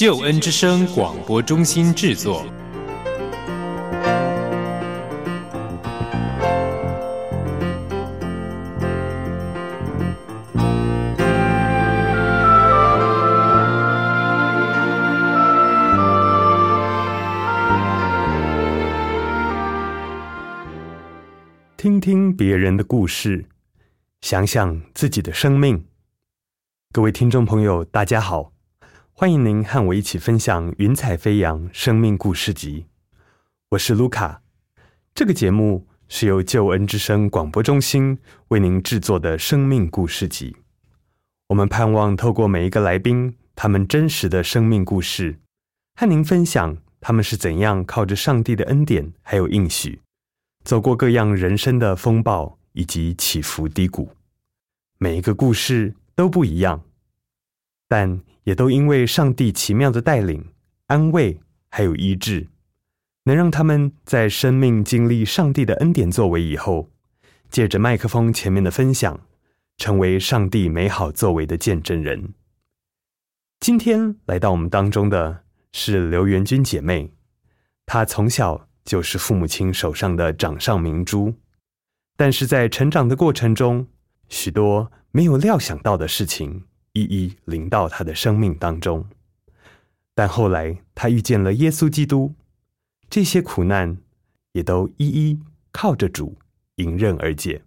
救恩之声广播中心制作。听听别人的故事，想想自己的生命。各位听众朋友，大家好，欢迎您和我一起分享《云彩飞扬生命故事集》。我是卢卡。这个节目是由救恩之声广播中心为您制作的生命故事集。我们盼望透过每一个来宾他们真实的生命故事，和您分享他们是怎样靠着上帝的恩典还有应许。走过各样人生的风暴以及起伏低谷，每一个故事都不一样，但也都因为上帝奇妙的带领、安慰还有医治，能让他们在生命经历上帝的恩典作为以后，借着麦克风前面的分享，成为上帝美好作为的见证人。今天来到我们当中的是刘元君姐妹，她从小。就是父母亲手上的掌上明珠，但是在成长的过程中，许多没有料想到的事情一一临到他的生命当中。但后来他遇见了耶稣基督，这些苦难也都一一靠着主迎刃而解。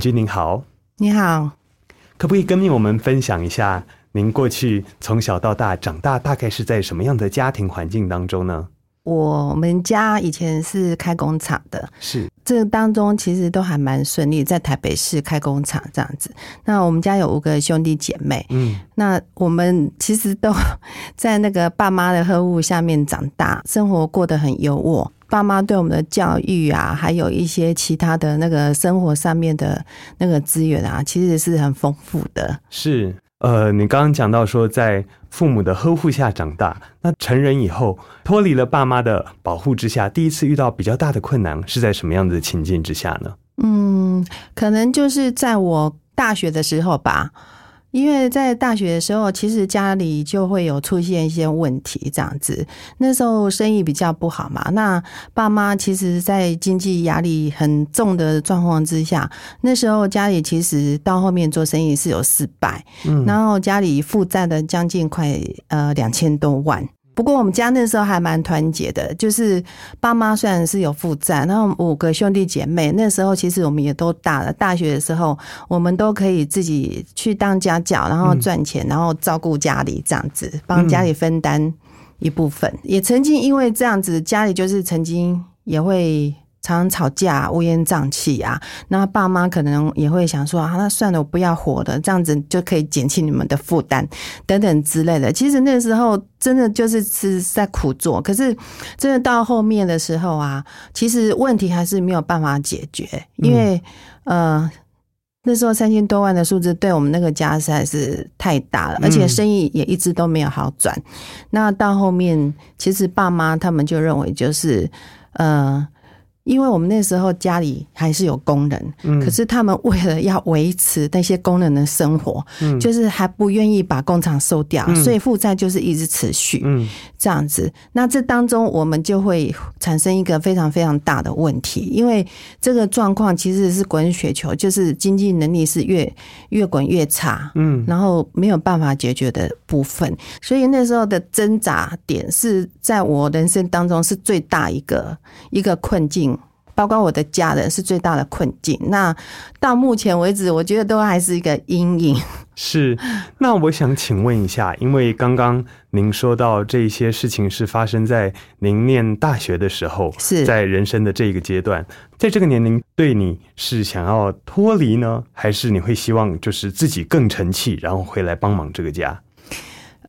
君您好，你好，可不可以跟我们分享一下您过去从小到大长大大概是在什么样的家庭环境当中呢？我们家以前是开工厂的，是这当中其实都还蛮顺利，在台北市开工厂这样子。那我们家有五个兄弟姐妹，嗯，那我们其实都 在那个爸妈的呵护下面长大，生活过得很优渥。爸妈对我们的教育啊，还有一些其他的那个生活上面的那个资源啊，其实是很丰富的。是，呃，你刚刚讲到说，在父母的呵护下长大，那成人以后脱离了爸妈的保护之下，第一次遇到比较大的困难是在什么样的情境之下呢？嗯，可能就是在我大学的时候吧。因为在大学的时候，其实家里就会有出现一些问题，这样子。那时候生意比较不好嘛，那爸妈其实，在经济压力很重的状况之下，那时候家里其实到后面做生意是有失败，嗯，然后家里负债的将近快呃两千多万。不过我们家那时候还蛮团结的，就是爸妈虽然是有负债，然后五个兄弟姐妹那时候其实我们也都大了。大学的时候，我们都可以自己去当家教，然后赚钱，然后照顾家里这样子，帮家里分担一部分。也曾经因为这样子，家里就是曾经也会。常常吵架，乌烟瘴气啊！那爸妈可能也会想说啊，那算了，我不要活了，这样子就可以减轻你们的负担，等等之类的。其实那时候真的就是是在苦做，可是真的到后面的时候啊，其实问题还是没有办法解决，因为呃那时候三千多万的数字对我们那个家实在是太大了，而且生意也一直都没有好转。那到后面，其实爸妈他们就认为就是呃。因为我们那时候家里还是有工人，嗯。可是他们为了要维持那些工人的生活，嗯。就是还不愿意把工厂收掉，所以负债就是一直持续这样子。那这当中我们就会产生一个非常非常大的问题，因为这个状况其实是滚雪球，就是经济能力是越越滚越差，嗯，然后没有办法解决的部分，所以那时候的挣扎点是在我人生当中是最大一个一个困境。包括我的家人是最大的困境。那到目前为止，我觉得都还是一个阴影。是，那我想请问一下，因为刚刚您说到这些事情是发生在您念大学的时候，是在人生的这个阶段，在这个年龄，对你是想要脱离呢，还是你会希望就是自己更成器，然后回来帮忙这个家？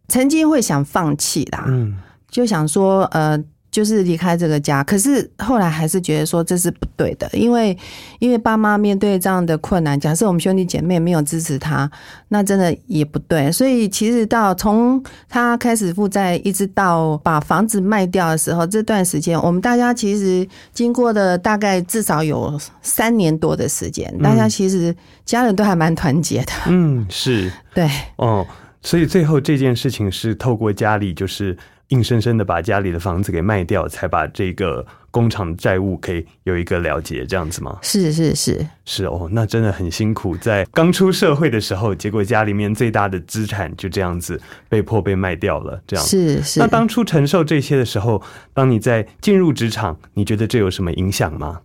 曾经会想放弃啦，嗯，就想说，呃，就是离开这个家。可是后来还是觉得说这是不对的，因为因为爸妈面对这样的困难，假设我们兄弟姐妹没有支持他，那真的也不对。所以其实到从他开始负债，一直到把房子卖掉的时候，这段时间我们大家其实经过的大概至少有三年多的时间，大家其实家人都还蛮团结的。嗯，是对，哦，所以最后这件事情是透过家里就是硬生生的把家里的房子给卖掉，才把这个工厂债务可以有一个了结，这样子吗？是是是，是哦，那真的很辛苦，在刚出社会的时候，结果家里面最大的资产就这样子被迫被卖掉了，这样。是是。那当初承受这些的时候，当你在进入职场，你觉得这有什么影响吗？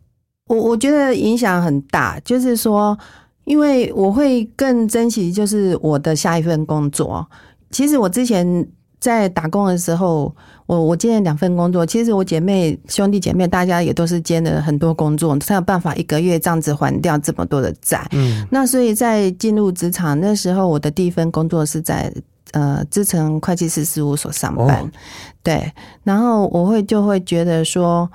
我我觉得影响很大，就是说，因为我会更珍惜，就是我的下一份工作。其实我之前在打工的时候，我我兼了两份工作。其实我姐妹兄弟姐妹大家也都是兼了很多工作，才有办法一个月这样子还掉这么多的债。嗯那所以在进入职场那时候，我的第一份工作是在呃资诚会计师事务所上班，哦对，然后我会就会觉得说，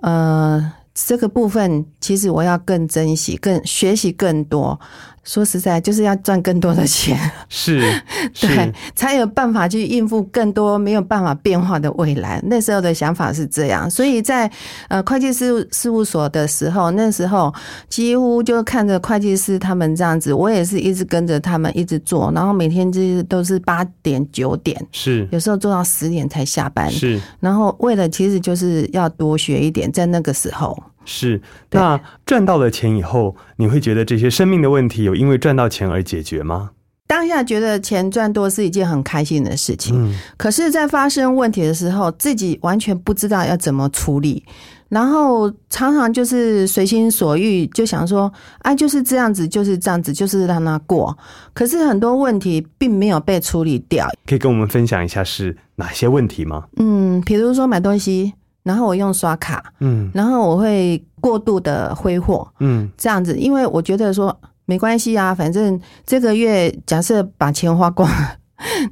呃，这个部分其实我要更珍惜、更学习更多。说实在，就是要赚更多的钱，是 对，，才有办法去应付更多没有办法变化的未来。那时候的想法是这样，所以在呃会计事务事务所的时候，那时候几乎就看着会计师他们这样子，我也是一直跟着他们一直做，然后每天就是都是八点九点，是。有时候做到十点才下班。是。然后为了其实就是要多学一点，在那个时候，是。那赚到了钱以后，你会觉得这些生命的问题有因为赚到钱而解决吗？当下觉得钱赚多是一件很开心的事情。嗯，可是，在发生问题的时候，自己完全不知道要怎么处理，然后常常就是随心所欲，就想说，啊，就是这样子，就是这样子，就是让它过。可是很多问题并没有被处理掉，可以跟我们分享一下是哪些问题吗？嗯，比如说买东西，然后我用刷卡，嗯。然后我会过度的挥霍，嗯。这样子，因为我觉得说没关系啊，反正这个月假设把钱花光了，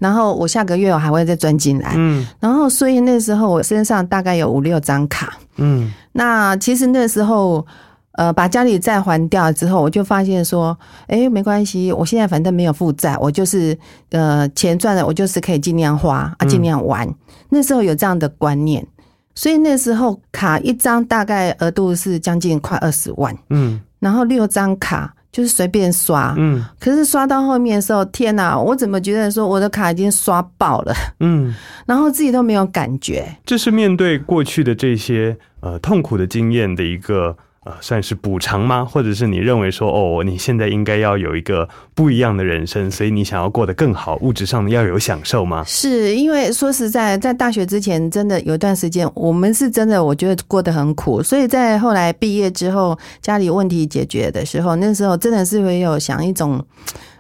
然后我下个月我还会再赚进来，嗯。然后所以那时候我身上大概有五六张卡，嗯。那其实那时候。呃，把家里债还掉之后，我就发现说，哎，没关系，我现在反正没有负债，我就是呃钱赚了，我就是可以尽量花啊，尽量玩。那时候有这样的观念，所以那时候卡一张大概额度是将近快二十万，嗯。然后六张卡就是随便刷，嗯。可是刷到后面的时候，天哪，我怎么觉得说我的卡已经刷爆了，嗯，然后自己都没有感觉。这是面对过去的这些呃痛苦的经验的一个。算是补偿吗？或者是你认为说，哦，你现在应该要有一个不一样的人生，所以你想要过得更好，物质上要有享受吗？是因为说实在，在大学之前，真的有一段时间，我们是真的，我觉得过得很苦。所以在后来毕业之后，家里问题解决的时候，那时候真的是会有想一种，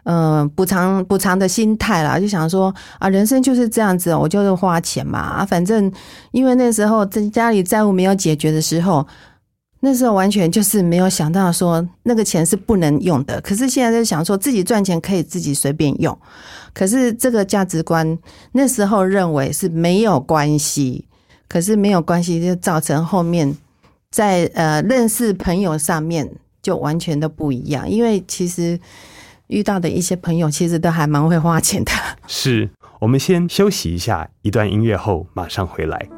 嗯，补偿补偿的心态啦，就想说啊，人生就是这样子，我就是花钱嘛，反正因为那时候在家里债务没有解决的时候。那时候完全就是没有想到说那个钱是不能用的，可是现在就想说自己赚钱可以自己随便用，可是这个价值观那时候认为是没有关系，可是没有关系就造成后面在呃认识朋友上面就完全都不一样，因为其实遇到的一些朋友其实都还蛮会花钱的。是我们先休息一下，一段音乐后马上回来。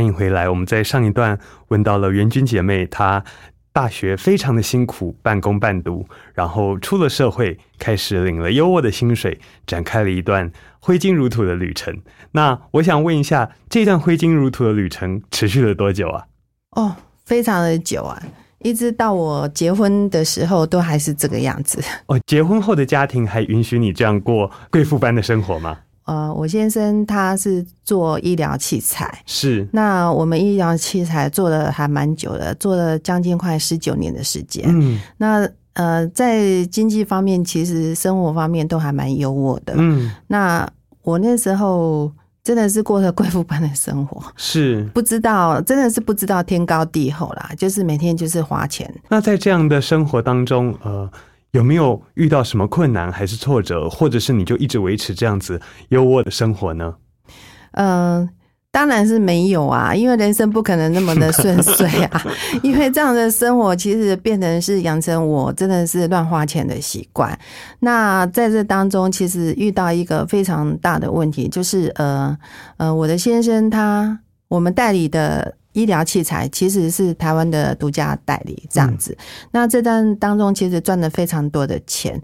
欢迎回来。我们在上一段问到了袁军姐妹，她大大学非常的辛苦，半工半读，然后出了社会，开始领了优渥的薪水，展开了一段挥金如土的旅程。那我想问一下，这段挥金如土的旅程持续了多久啊？哦，非常的久啊，一直到我结婚的时候都还是这个样子。哦，结婚后的家庭还允许你这样过贵妇般的生活吗？呃，我先生他是做医疗器材，是，那我们医疗器材做的还蛮久的，做了将近快十九年的时间。嗯那呃，在经济方面，其实生活方面都还蛮优渥的。嗯，那我那时候真的是过着贵妇般的生活，是。不知道真的是不知道天高地厚啦，就是每天就是花钱。那在这样的生活当中，呃，有没有遇到什么困难还是挫折，或者是你就一直维持这样子优渥的生活呢？嗯、当然是没有啊，因为人生不可能那么的顺遂啊。因为这样的生活其实变成是养成我真的是乱花钱的习惯。那在这当中，其实遇到一个非常大的问题，就是呃呃，我的先生他我们代理的。医疗器材其实是台湾的独家代理，这样子。那这段当中其实赚了非常多的钱，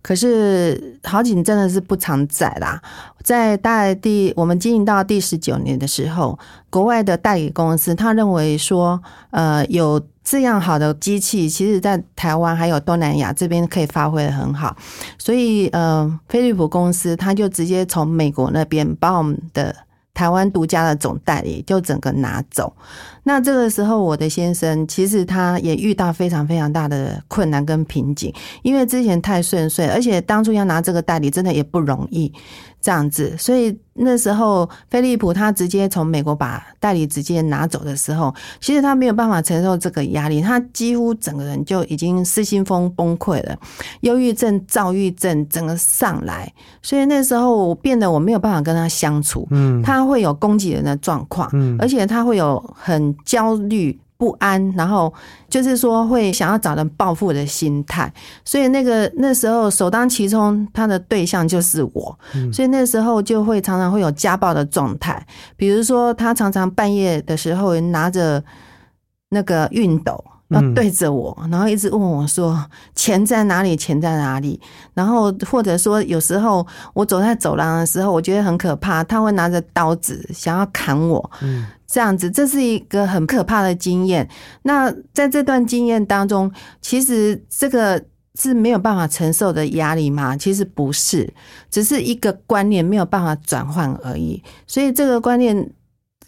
可是好景真的是不常在啦。在大概第我们经营到第十九年的时候，国外的代理公司他认为说，呃，有这样好的机器，其实在台湾还有东南亚这边可以发挥的很好，所以呃，飞利浦公司他就直接从美国那边把我们的。台湾独家的总代理就整个拿走，那这个时候我的先生其实他也遇到非常非常大的困难跟瓶颈，因为之前太顺遂，而且当初要拿这个代理真的也不容易，这样子，所以那时候飞利浦他直接从美国把代理直接拿走的时候，其实他没有办法承受这个压力，他几乎整个人就已经失心疯崩溃了，忧郁症、躁郁症整个上来，所以那时候我变得我没有办法跟他相处，嗯。他会有攻击人的状况，嗯。而且他会有很焦虑。不安，然后就是说会想要找人报复的心态，所以那个那时候首当其冲，他的对象就是我，所以那时候就会常常会有家暴的状态，比如说他常常半夜的时候拿着那个熨斗。对着我，然后一直问我说钱在哪里，钱在哪里？然后或者说有时候我走在走廊的时候，我觉得很可怕，他会拿着刀子想要砍我，嗯这样子，这是一个很可怕的经验。那在这段经验当中，其实这个是没有办法承受的压力吗？其实不是，只是一个观念没有办法转换而已。所以这个观念，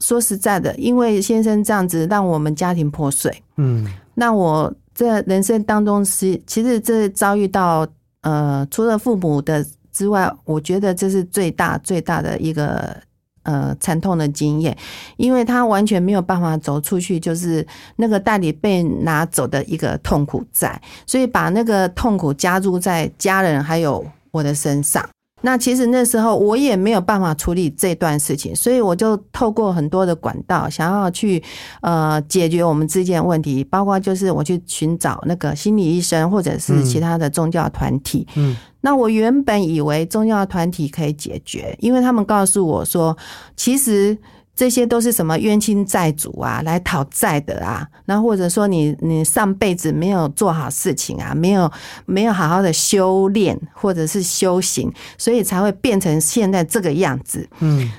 说实在的，因为先生这样子让我们家庭破碎，嗯那我在人生当中是，其实这遭遇到呃，除了父母的之外，我觉得这是最大最大的一个呃惨痛的经验，因为他完全没有办法走出去，就是那个代理被拿走的一个痛苦在，所以把那个痛苦加注在家人还有我的身上。那其实那时候我也没有办法处理这段事情，所以我就透过很多的管道，想要去呃解决我们之间的问题，包括就是我去寻找那个心理医生或者是其他的宗教团体。嗯那我原本以为宗教团体可以解决，因为他们告诉我说，其实这些都是什么冤亲债主啊，来讨债的啊，那或者说你你上辈子没有做好事情啊，没有没有好好的修炼或者是修行，所以才会变成现在这个样子。嗯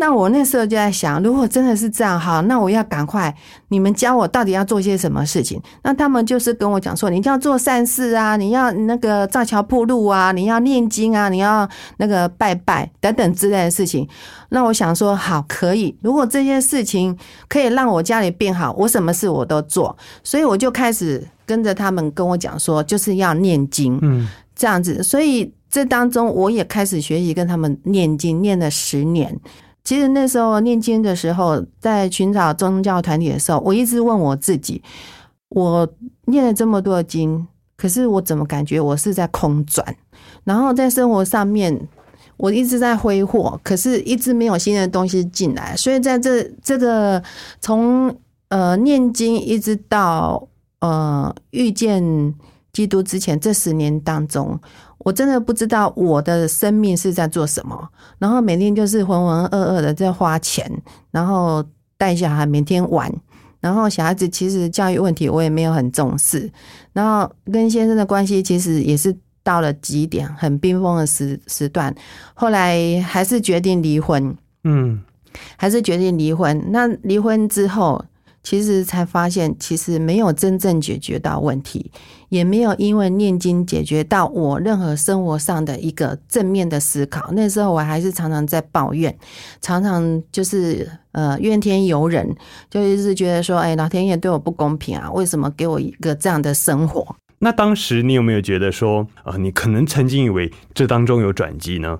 那我那时候就在想，如果真的是这样，好，那我要赶快，你们教我到底要做些什么事情？那他们就是跟我讲说，你要做善事啊，你要那个造桥铺路啊，你要念经啊，你要那个拜拜等等之类的事情。那我想说，好，可以。如果这件事情可以让我家里变好，我什么事我都做。所以我就开始跟着他们跟我讲说，就是要念经。嗯这样子，所以这当中我也开始学习跟他们念经，念了十年。其实那时候念经的时候，在寻找宗教团体的时候，我一直问我自己：我念了这么多经，可是我怎么感觉我是在空转？然后在生活上面，我一直在挥霍，可是一直没有新的东西进来。所以在这这个从呃念经一直到呃遇见基督之前这十年当中，我真的不知道我的生命是在做什么，然后每天就是浑浑噩噩的在花钱，然后带小孩每天玩，然后小孩子其实教育问题我也没有很重视，然后跟先生的关系其实也是到了极点，很冰封的时时段，后来还是决定离婚，嗯。还是决定离婚。那离婚之后，其实才发现，其实没有真正解决到问题，也没有因为念经解决到我任何生活上的一个正面的思考。那时候我还是常常在抱怨，常常就是呃怨天尤人，就一直觉得说，哎，老天爷对我不公平啊，为什么给我一个这样的生活？那当时你有没有觉得说，啊、你可能曾经以为这当中有转机呢？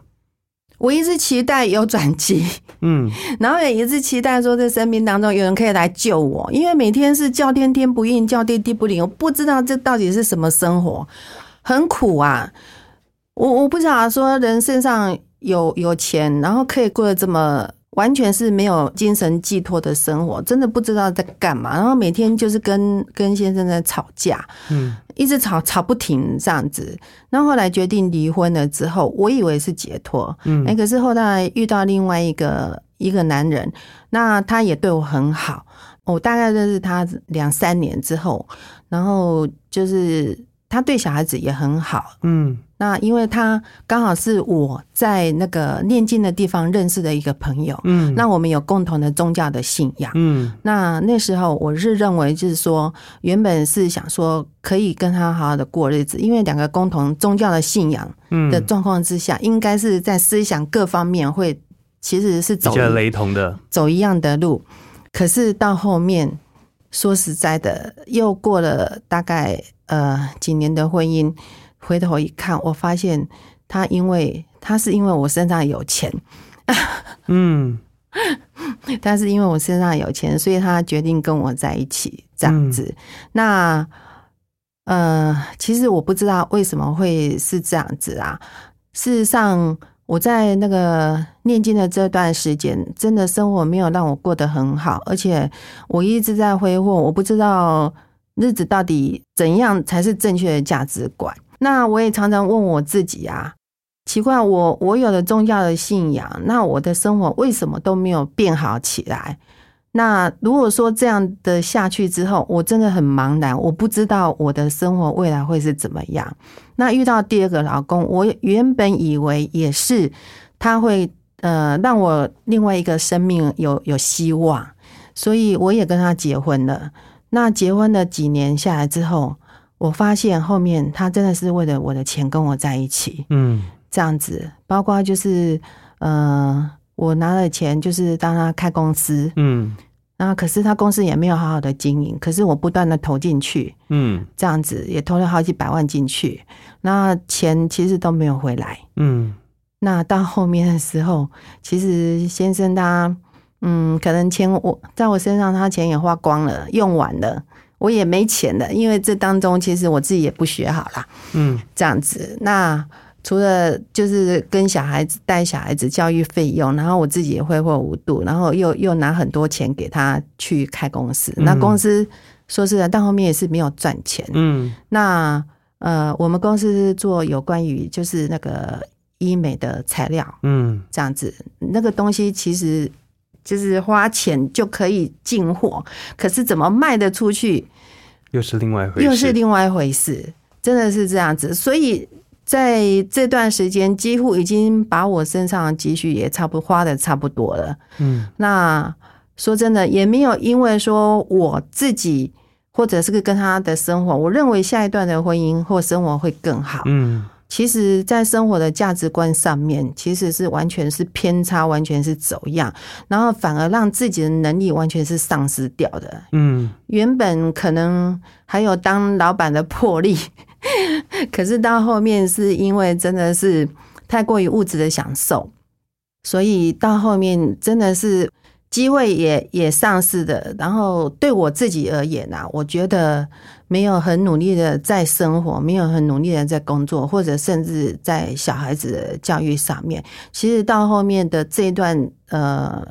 我一直期待有转机，嗯。然后也一直期待说，在生命当中有人可以来救我，因为每天是叫天天不应，叫地地不灵，我不知道这到底是什么生活，很苦啊。我我不晓得说人身上有有钱，然后可以过得这么完全是没有精神寄托的生活，真的不知道在干嘛。然后每天就是跟跟先生在吵架，嗯一直吵吵不停这样子。然后后来决定离婚了之后，我以为是解脱，嗯哎、可是后来遇到另外一个一个男人，那他也对我很好。我大概认识他两三年之后，然后就是他对小孩子也很好。嗯那因为他刚好是我在那个念经的地方认识的一个朋友，嗯那我们有共同的宗教的信仰。嗯那那时候我是认为，就是说，原本是想说可以跟他好好的过日子，因为两个共同宗教的信仰嗯的状况之下，应该是在思想各方面会其实是走比较雷同的，走一样的路。可是到后面，说实在的，又过了大概呃几年的婚姻，回头一看，我发现他因为他是因为我身上有钱，嗯 他是因为我身上有钱，所以他决定跟我在一起这样子。那呃，其实我不知道为什么会是这样子啊。事实上，我在那个念经的这段时间，真的生活没有让我过得很好，而且我一直在挥霍，我不知道日子到底怎样才是正确的价值观。那我也常常问我自己啊，奇怪，我我有了宗教的信仰，那我的生活为什么都没有变好起来？那如果说这样的下去之后，我真的很茫然，我不知道我的生活未来会是怎么样。那遇到第二个老公，我原本以为也是他会呃让我另外一个生命有有希望，所以我也跟他结婚了。那结婚了几年下来之后，我发现后面他真的是为了我的钱跟我在一起。嗯这样子，包括就是呃，我拿了钱就是当他开公司，嗯那可是他公司也没有好好的经营，可是我不断的投进去，嗯这样子也投了好几百万进去，那钱其实都没有回来。嗯那到后面的时候，其实先生他嗯，可能钱我在我身上，他钱也花光了，用完了，我也没钱的，因为这当中其实我自己也不学好啦。嗯这样子。那除了就是跟小孩子带小孩子教育费用，然后我自己也挥霍无度，然后又又拿很多钱给他去开公司。嗯那公司说实在，到后面也是没有赚钱。嗯那呃，我们公司是做有关于就是那个医美的材料嗯这样子，那个东西其实就是花钱就可以进货，可是怎么卖得出去？又是另外一回事，又是另外一回事，真的是这样子。所以在这段时间，几乎已经把我身上的积蓄也差不多花的差不多了。嗯那说真的，也没有因为说我自己或者是跟他的生活，我认为下一段的婚姻或生活会更好。嗯其实，在生活的价值观上面，其实是完全是偏差，完全是走样，然后反而让自己的能力完全是丧失掉的。嗯原本可能还有当老板的魄力，可是到后面是因为真的是太过于物质的享受，所以到后面真的是机会也也丧失的。然后对我自己而言啊，我觉得没有很努力的在生活，没有很努力的在工作，或者甚至在小孩子的教育上面，其实到后面的这一段呃。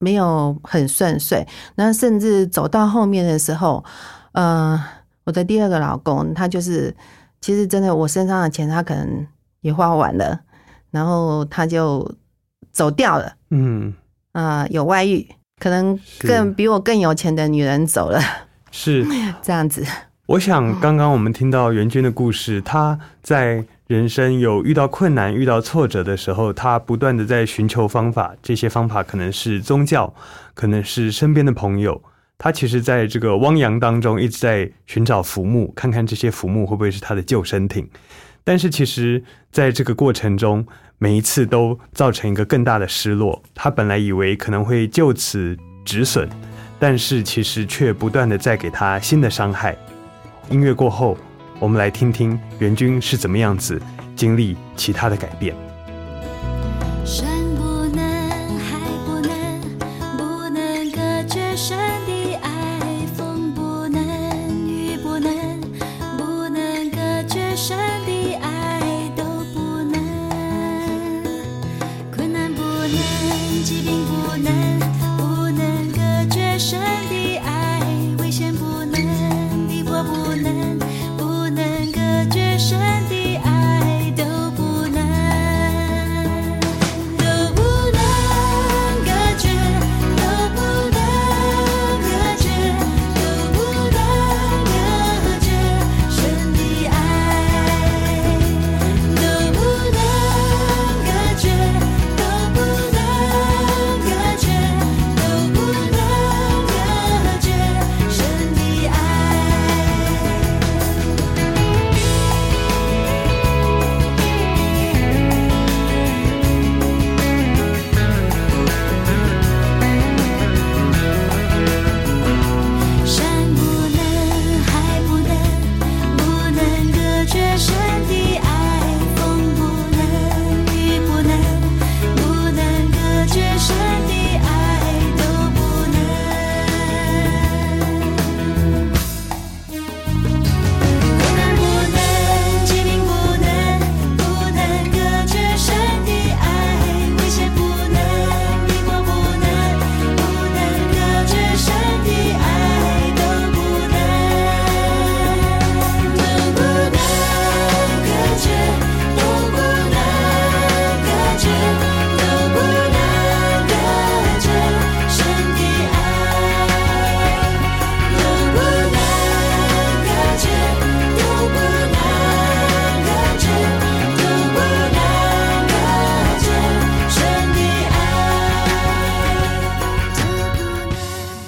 没有很顺遂，那甚至走到后面的时候，呃，我的第二个老公，他就是其实真的我身上的钱，他可能也花完了，然后他就走掉了，嗯啊，有外遇，可能更比我更有钱的女人走了，是。这样子。我想，刚刚我们听到袁军的故事，他在人生有遇到困难、遇到挫折的时候，他不断的在寻求方法。这些方法可能是宗教，可能是身边的朋友。他其实在这个汪洋当中一直在寻找浮木，看看这些浮木会不会是他的救生艇。但是其实在这个过程中，每一次都造成一个更大的失落。他本来以为可能会就此止损，但是其实却不断的在给他新的伤害。音乐过后，我们来听听袁军是怎么样子经历其他的改变。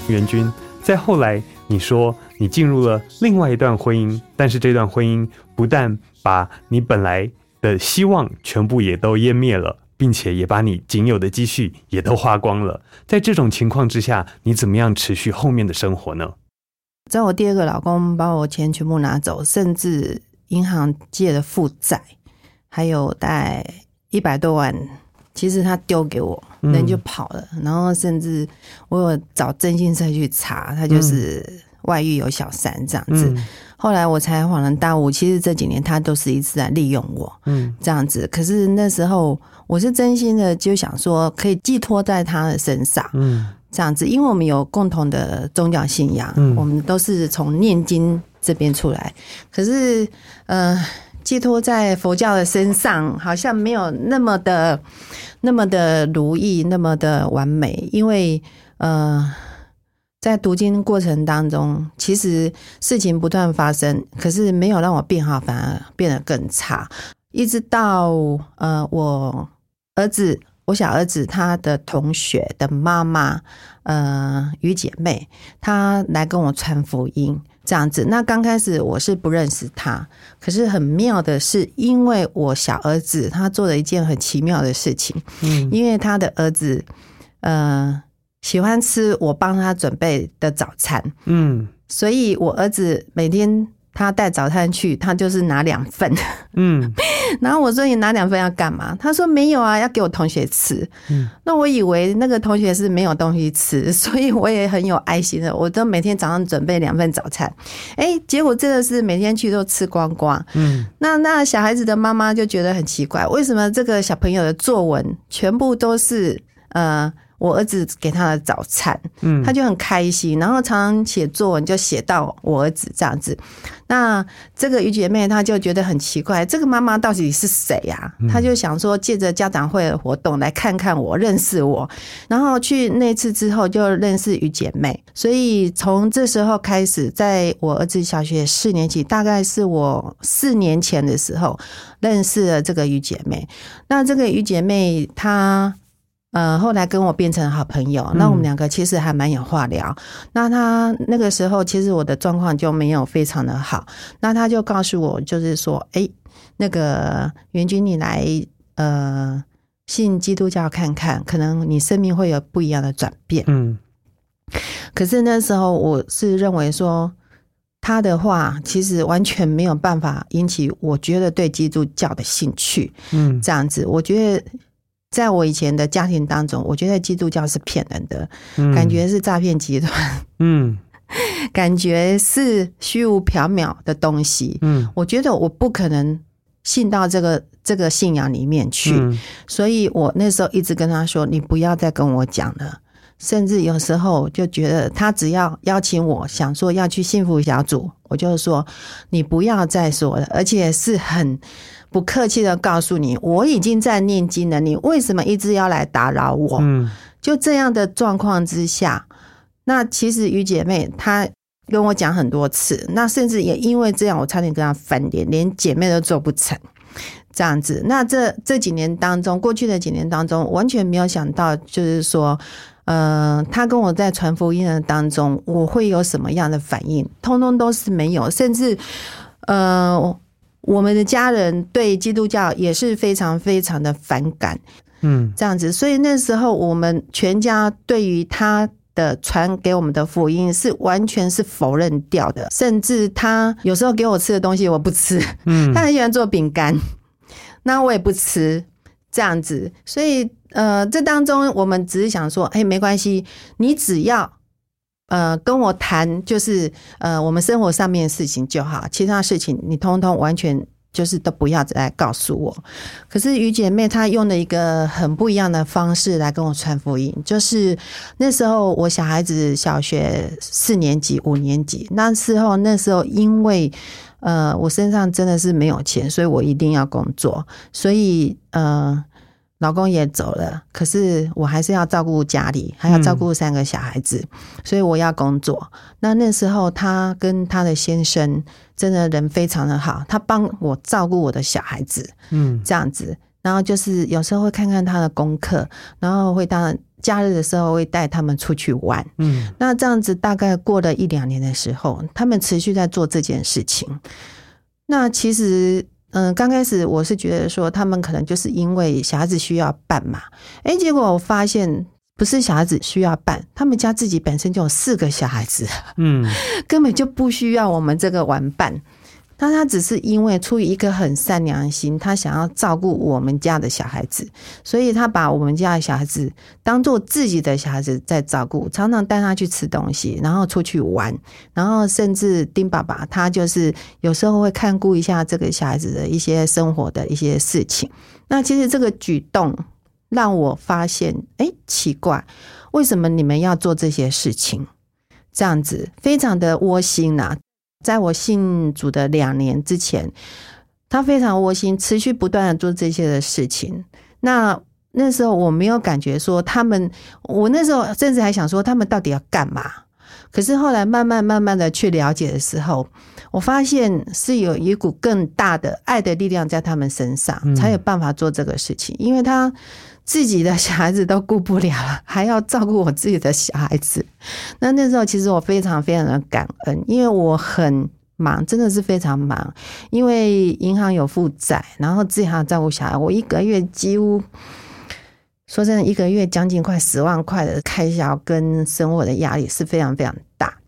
袁军，在后来你说你进入了另外一段婚姻，但是这段婚姻不但把你本来的希望全部也都湮灭了，并且也把你仅有的积蓄也都花光了。在这种情况之下，你怎么样持续后面的生活呢？在我第二个老公把我钱全部拿走，甚至银行借的负债，还有大概一百多万，其实他丢给我，嗯人就跑了。然后甚至我有找征信社去查，他就是外遇有小三这样子。嗯后来我才恍然大悟，其实这几年他都是一直在利用我嗯这样子。可是那时候我是真心的，就想说可以寄托在他的身上。嗯这样子，因为我们有共同的宗教信仰，嗯我们都是从念经这边出来。可是，呃，寄托在佛教的身上，好像没有那么的、那么的如意，那么的完美。因为，呃，在读经过程当中，其实事情不断发生，可是没有让我变好，反而变得更差。一直到呃，我儿子，我小儿子他的同学的妈妈，呃，与姐妹，她来跟我传福音。这样子，那刚开始我是不认识他，可是很妙的是，因为我小儿子他做了一件很奇妙的事情，嗯。因为他的儿子，呃，喜欢吃我帮他准备的早餐，嗯。所以我儿子每天他带早餐去，他就是拿两份。嗯 然后我说你拿两份要干嘛？他说没有啊，要给我同学吃。嗯那我以为那个同学是没有东西吃，所以我也很有爱心的，我都每天早上准备两份早餐。哎，结果真的是每天去都吃光光。嗯那那小孩子的妈妈就觉得很奇怪，为什么这个小朋友的作文全部都是呃我儿子给他的早餐，嗯，他就很开心，然后常常写作文就写到我儿子这样子。那这个于姐妹她就觉得很奇怪，这个妈妈到底是谁呀、她就想说借着家长会的活动来看看我，认识我。然后去那次之后就认识于姐妹，所以从这时候开始，在我儿子小学四年级，大概是我四年前的时候认识了这个于姐妹。那这个于姐妹她。呃，后来跟我变成好朋友，那我们两个其实还蛮有话聊。那他那个时候，其实我的状况就没有非常的好，那他就告诉我，就是说，哎，那个袁君，你来呃信基督教看看，可能你生命会有不一样的转变。嗯可是那时候我是认为说，他的话其实完全没有办法引起我觉得对基督教的兴趣。嗯这样子，我觉得在我以前的家庭当中，我觉得基督教是骗人的，嗯。感觉是诈骗集团，嗯。感觉是虚无缥缈的东西。嗯。我觉得我不可能信到这个这个信仰里面去，嗯。所以我那时候一直跟他说：“你不要再跟我讲了。”甚至有时候就觉得他只要邀请我，想说要去幸福小组，我就说你不要再说了，而且是很不客气的告诉你，我已经在念经了，你为什么一直要来打扰我？嗯就这样的状况之下，那其实于姐妹她跟我讲很多次，那甚至也因为这样，我差点跟她翻脸，连姐妹都做不成。这样子，那这这几年当中，过去的几年当中，完全没有想到，就是说，呃，他跟我在传福音的当中，我会有什么样的反应，通通都是没有，甚至，呃，我们的家人对基督教也是非常非常的反感，嗯这样子，所以那时候我们全家对于他的传给我们的福音是完全是否认掉的，甚至他有时候给我吃的东西我不吃，嗯 他很喜欢做饼干，那我也不吃，这样子，所以呃，这当中我们只是想说，哎，没关系，你只要。呃，跟我谈就是呃，我们生活上面的事情就好，其他事情你通通完全就是都不要再来告诉我。可是于姐妹她用了一个很不一样的方式来跟我传福音，就是那时候我小孩子小学四年级、五年级，那时候那时候因为呃我身上真的是没有钱，所以我一定要工作，所以呃。老公也走了，可是我还是要照顾家里，还要照顾三个小孩子，所以我要工作。那那时候他跟他的先生真的人非常的好，他帮我照顾我的小孩子，嗯这样子。然后就是有时候会看看他的功课，然后会当假日的时候会带他们出去玩。嗯那这样子大概过了一两年的时候，他们持续在做这件事情。那其实，嗯，刚开始我是觉得说，他们可能就是因为小孩子需要办嘛，诶，结果我发现不是小孩子需要办，他们家自己本身就有四个小孩子，嗯 根本就不需要我们这个玩伴。那他只是因为出于一颗很善良的心，他想要照顾我们家的小孩子，所以他把我们家的小孩子当做自己的小孩子在照顾，常常带他去吃东西，然后出去玩，然后甚至丁爸爸他就是有时候会看顾一下这个小孩子的一些生活的一些事情。那其实这个举动让我发现，哎，奇怪，为什么你们要做这些事情？这样子非常的窝心呐、在我信主的两年之前，他非常窝心，持续不断的做这些的事情。那那时候我没有感觉说他们，我那时候甚至还想说他们到底要干嘛。可是后来慢慢慢慢的去了解的时候，我发现是有一股更大的爱的力量在他们身上，嗯才有办法做这个事情。因为他自己的小孩子都顾不了了，还要照顾我自己的小孩子。那那时候其实我非常非常的感恩，因为我很忙，真的是非常忙，因为银行有负债，然后自己还要照顾小孩，我一个月几乎。说真的，一个月将近快十万块的开销跟生活的压力是非常非常大，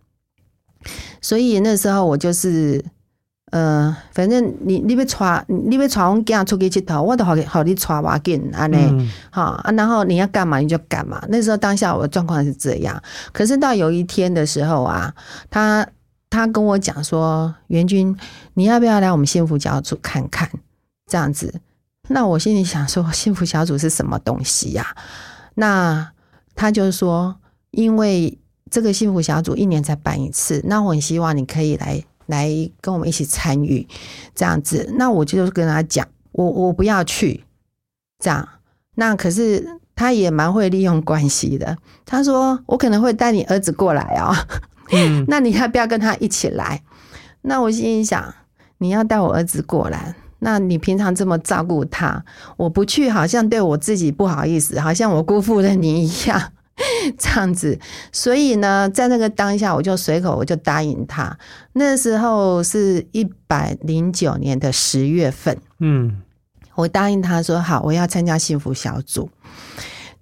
所以那时候我就是，呃，反正你你要带你要带我囝出去佚佗，我都好好你带我紧安尼。嗯好啊，然后你要干嘛你就干嘛。那时候当下我的状况是这样，可是到有一天的时候啊，他他跟我讲说，袁军，你要不要来我们幸福小组看看？这样子，那我心里想说，幸福小组是什么东西呀、那他就说，因为这个幸福小组一年才办一次，那我很希望你可以来来跟我们一起参与这样子。那我就跟他讲，我我不要去，这样。那可是他也蛮会利用关系的。他说我可能会带你儿子过来哦，嗯 那你要不要跟他一起来？那我心里想，你要带我儿子过来，那你平常这么照顾他，我不去好像对我自己不好意思，好像我辜负了你一样。这样子，所以呢，在那个当下，我就随口我就答应他。那时候是一百零九年的十月份，嗯我答应他说好，我要参加幸福小组。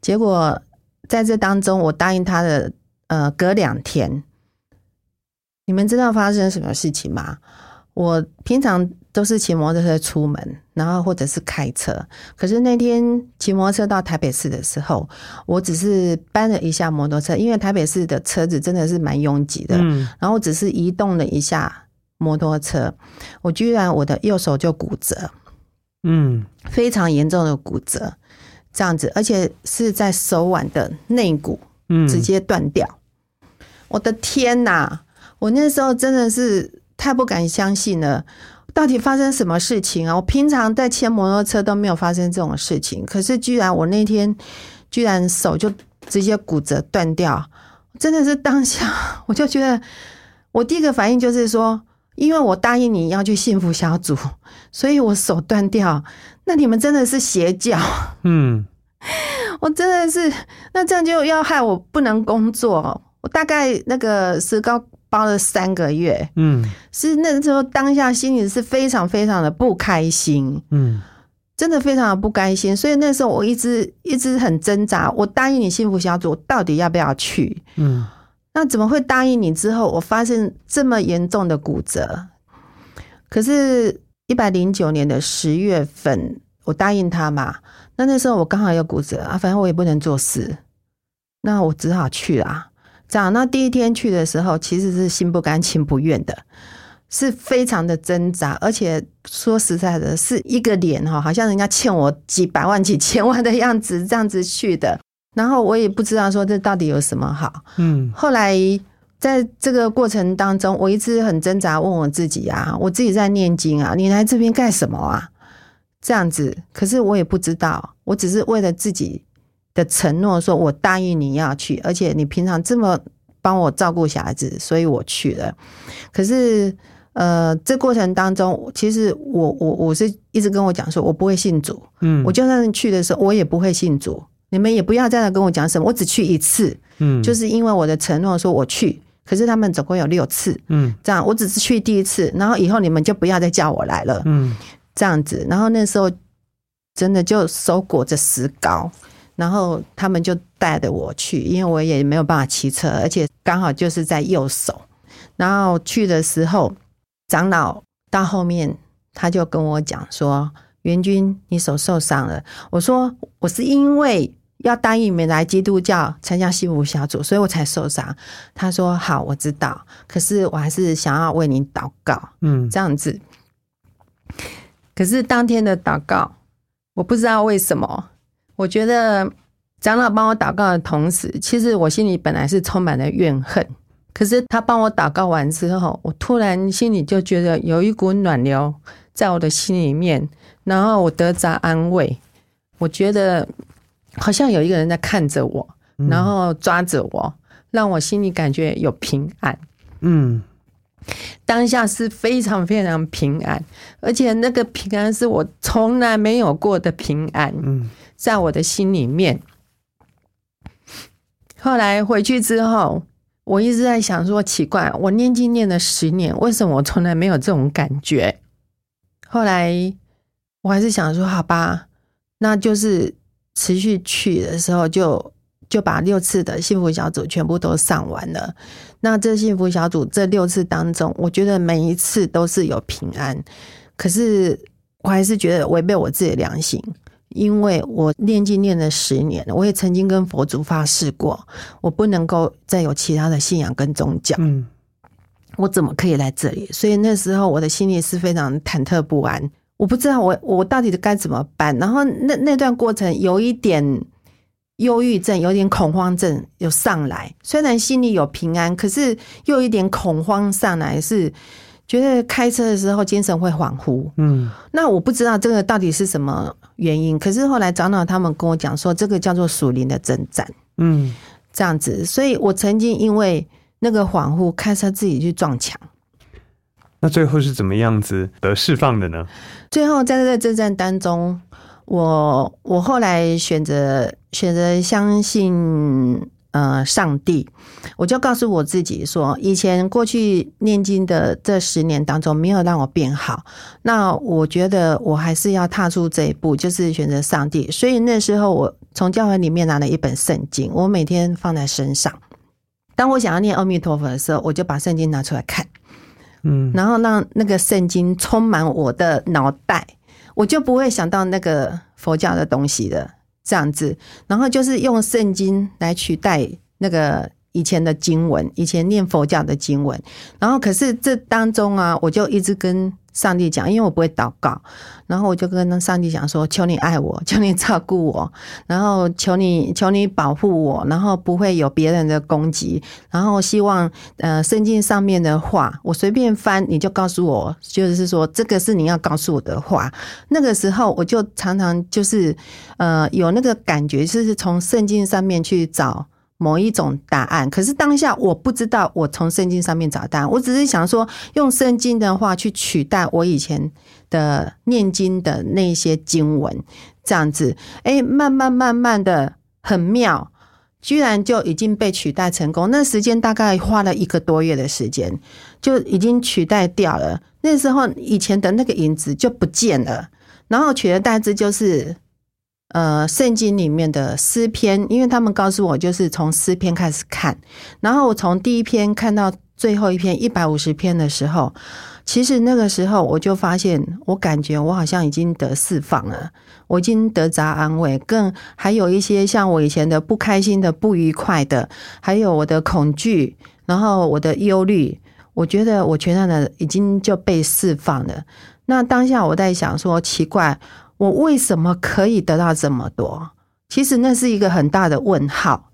结果在这当中，我答应他的呃，隔两天，你们知道发生什么事情吗？我平常都是骑摩托车出门，然后或者是开车。可是那天骑摩托车到台北市的时候，我只是搬了一下摩托车，因为台北市的车子真的是蛮拥挤的。嗯然后只是移动了一下摩托车，我居然我的右手就骨折。嗯非常严重的骨折，这样子，而且是在手腕的内骨嗯，直接断掉。我的天哪！我那时候真的是太不敢相信了，到底发生什么事情啊？我平常在骑摩托车都没有发生这种事情，可是居然我那天居然手就直接骨折断掉，真的是当下我就觉得，我第一个反应就是说，因为我答应你要去幸福小组，所以我手断掉。那你们真的是邪教，嗯我真的是，那这样就要害我不能工作。我大概那个石膏包了三个月，嗯是那时候当下心里是非常非常的不开心，嗯真的非常的不开心。所以那时候我一直一直很挣扎，我答应你幸福小组，我到底要不要去？嗯那怎么会答应你之后，我发现这么严重的骨折？可是，一百零九年的十月份，我答应他嘛，那那时候我刚好有骨折啊，反正我也不能做事，那我只好去啦。这样，那第一天去的时候，其实是心不甘情不愿的，是非常的挣扎，而且说实在的，是一个脸哈，好像人家欠我几百万、几千万的样子，这样子去的。然后我也不知道说这到底有什么好。嗯后来在这个过程当中，我一直很挣扎，问我自己啊，我自己在念经啊，你来这边干什么啊？这样子，可是我也不知道，我只是为了自己的承诺，说我答应你要去，而且你平常这么帮我照顾小孩子，所以我去了。可是，呃，这过程当中，其实我我我是一直跟我讲说，我不会信主，嗯，我就算去的时候，我也不会信主。你们也不要再来跟我讲什么，我只去一次，嗯就是因为我的承诺说我去，可是他们总共有六次，嗯这样我只是去第一次，然后以后你们就不要再叫我来了，嗯这样子。然后那时候真的就手裹着石膏，然后他们就带着我去，因为我也没有办法骑车，而且刚好就是在右手。然后去的时候，长老到后面他就跟我讲说：“元君，你手受伤了。”我说：“我是因为。”要答应你们来基督教参加幸福小组，所以我才受伤。他说：“好，我知道，可是我还是想要为你祷告。”嗯这样子。可是当天的祷告，我不知道为什么，我觉得长老帮我祷告的同时，其实我心里本来是充满了怨恨。可是他帮我祷告完之后，我突然心里就觉得有一股暖流在我的心里面，然后我得着安慰。我觉得好像有一个人在看着我，然后抓着我，让我心里感觉有平安。嗯当下是非常非常平安，而且那个平安是我从来没有过的平安，嗯在我的心里面。后来回去之后，我一直在想说，奇怪，我念经念了十年，为什么我从来没有这种感觉？后来我还是想说，好吧，那就是持续去的时候就就把六次的幸福小组全部都上完了。那这幸福小组这六次当中，我觉得每一次都是有平安，可是我还是觉得违背我自己的良心，因为我念经念了十年，我也曾经跟佛祖发誓过，我不能够再有其他的信仰跟宗教。嗯我怎么可以来这里？所以那时候我的心里是非常忐忑不安，我不知道我我到底该怎么办。然后那那段过程有一点忧郁症，有点恐慌症有上来，虽然心里有平安，可是又有一点恐慌上来，是觉得开车的时候精神会恍惚。嗯那我不知道这个到底是什么原因，可是后来长老他们跟我讲说，这个叫做属灵的征战，嗯，这样子，所以我曾经因为那个恍惚，开车自己去撞墙。那最后是怎么样子得释放的呢？最后在这个征战当中，我我后来选择选择相信呃上帝，我就告诉我自己说，以前过去念经的这十年当中没有让我变好，那我觉得我还是要踏出这一步，就是选择上帝。所以那时候我从教会里面拿了一本圣经，我每天放在身上。当我想要念阿弥陀佛的时候，我就把圣经拿出来看。嗯然后让那个圣经充满我的脑袋，我就不会想到那个佛教的东西了。这样子，然后就是用圣经来取代那个以前的经文，以前念佛教的经文。然后可是这当中啊，我就一直跟上帝讲，因为我不会祷告，然后我就跟上帝讲说：求你爱我，求你照顾我，然后求你求你保护我，然后不会有别人的攻击，然后希望呃圣经上面的话，我随便翻，你就告诉我，就是说这个是你要告诉我的话。那个时候我就常常就是呃有那个感觉，就是从圣经上面去找。某一种答案，可是当下我不知道我从圣经上面找答案，我只是想说用圣经的话去取代我以前的念经的那些经文，这样子，哎，慢慢慢慢的很妙，居然就已经被取代成功。那时间大概花了一个多月的时间，就已经取代掉了。那时候以前的那个影子就不见了，然后取而代之就是。呃，圣经里面的诗篇，因为他们告诉我，就是从诗篇开始看，然后我从第一篇看到最后一篇一百五十篇的时候，其实那个时候我就发现，我感觉我好像已经得释放了，我已经得着安慰，更还有一些像我以前的不开心的、不愉快的，还有我的恐惧，然后我的忧虑，我觉得我全然的已经就被释放了。那当下我在想说，奇怪。我为什么可以得到这么多？其实那是一个很大的问号。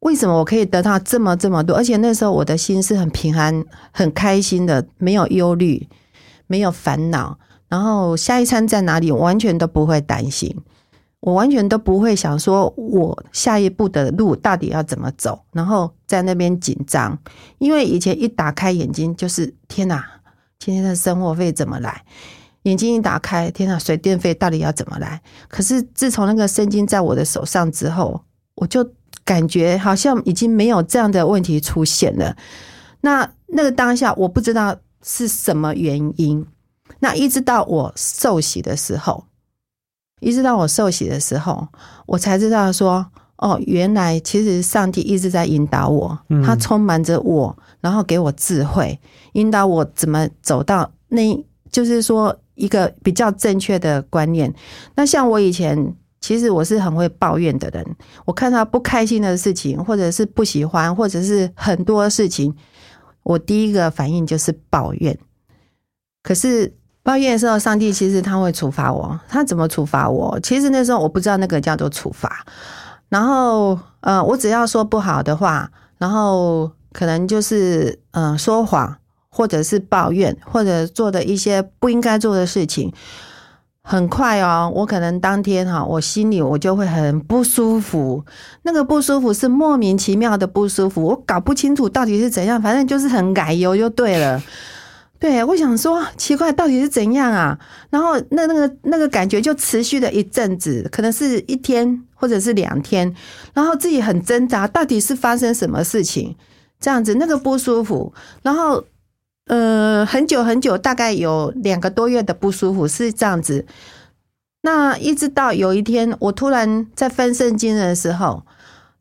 为什么我可以得到这么这么多？而且那时候我的心是很平安、很开心的，没有忧虑，没有烦恼。然后下一餐在哪里，完全都不会担心，我完全都不会想说我下一步的路到底要怎么走，然后在那边紧张。因为以前一打开眼睛就是天哪，今天的生活费怎么来？眼睛一打开，天呐，水电费到底要怎么来？可是自从那个圣经在我的手上之后，我就感觉好像已经没有这样的问题出现了。那那个当下，我不知道是什么原因。那一直到我受洗的时候，一直到我受洗的时候，我才知道说，哦，原来其实上帝一直在引导我，他充满着我，然后给我智慧，引导我怎么走到那，就是说。一个比较正确的观念。那像我以前，其实我是很会抱怨的人。我看到不开心的事情，或者是不喜欢，或者是很多事情，我第一个反应就是抱怨。可是抱怨的时候，上帝其实他会处罚我。他怎么处罚我？其实那时候我不知道那个叫做处罚。然后，呃，我只要说不好的话，然后可能就是嗯、说谎。或者是抱怨，或者做的一些不应该做的事情，很快哦，我可能当天哈，我心里我就会很不舒服。那个不舒服是莫名其妙的不舒服，我搞不清楚到底是怎样，反正就是很改油就对了。对，我想说奇怪，到底是怎样啊？然后那那个那个感觉就持续了一阵子，可能是一天或者是两天，然后自己很挣扎，到底是发生什么事情？这样子那个不舒服，然后。呃，很久很久，大概有两个多月的不舒服是这样子。那一直到有一天，我突然在翻圣经的时候，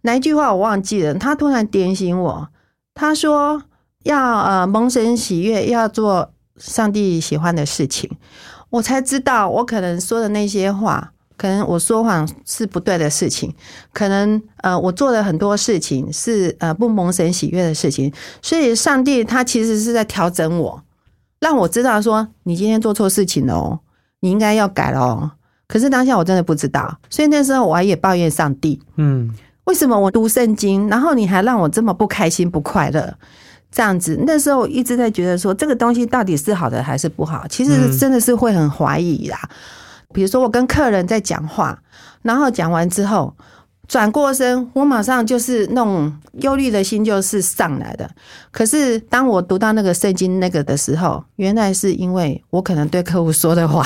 哪一句话我忘记了，他突然点醒我。他说要呃蒙神喜悦，要做上帝喜欢的事情。我才知道，我可能说的那些话。可能我说谎是不对的事情，可能呃我做了很多事情是呃不蒙神喜悦的事情，所以上帝他其实是在调整我，让我知道说你今天做错事情了哦，你应该要改了哦。可是当下我真的不知道，所以那时候我还也抱怨上帝，嗯为什么我读圣经，然后你还让我这么不开心、不快乐？这样子，那时候我一直在觉得说，这个东西到底是好的还是不好？其实嗯真的是会很怀疑啦。比如说，我跟客人在讲话，然后讲完之后，转过身，我马上就是那种忧虑的心就是上来的。可是当我读到那个圣经那个的时候，原来是因为我可能对客户说的话，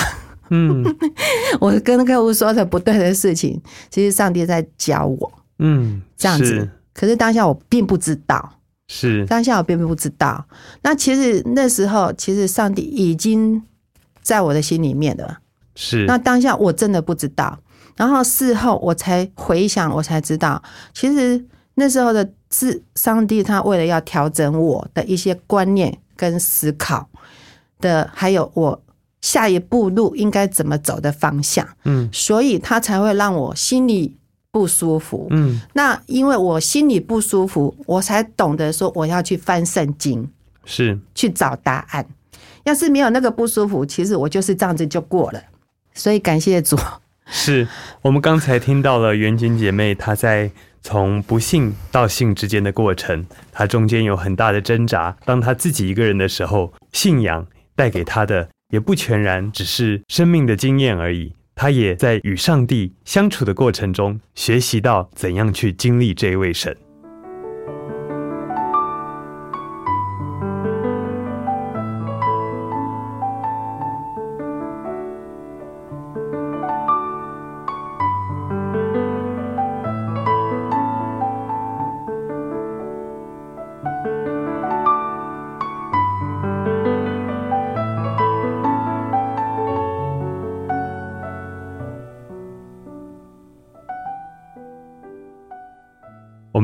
嗯 我跟客户说的不对的事情，其实上帝在教我。嗯，这样子。可是当下我并不知道，是当下我并不知道。那其实那时候，其实上帝已经在我的心里面了。是，那当下我真的不知道，然后事后我才回想，我才知道，其实那时候的是上帝他为了要调整我的一些观念跟思考的，还有我下一步路应该怎么走的方向，嗯所以他才会让我心里不舒服。嗯那因为我心里不舒服，我才懂得说我要去翻圣经是去找答案。要是没有那个不舒服，其实我就是这样子就过了。所以感谢主，是，我们刚才听到了元景姐妹她在从不信到信之间的过程，她中间有很大的挣扎。当她自己一个人的时候，信仰带给她的也不全然只是生命的经验而已，她也在与上帝相处的过程中，学习到怎样去经历这一位神。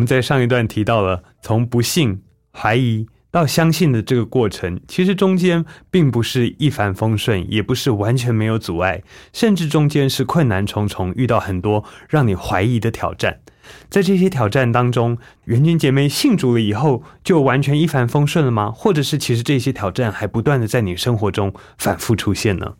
们在上一段提到了从不信、怀疑到相信的这个过程，其实中间并不是一帆风顺，也不是完全没有阻碍，甚至中间是困难重重，遇到很多让你怀疑的挑战。在这些挑战当中，元君姐妹信主了以后，就完全一帆风顺了吗？或者是其实这些挑战还不断的在你生活中反复出现呢？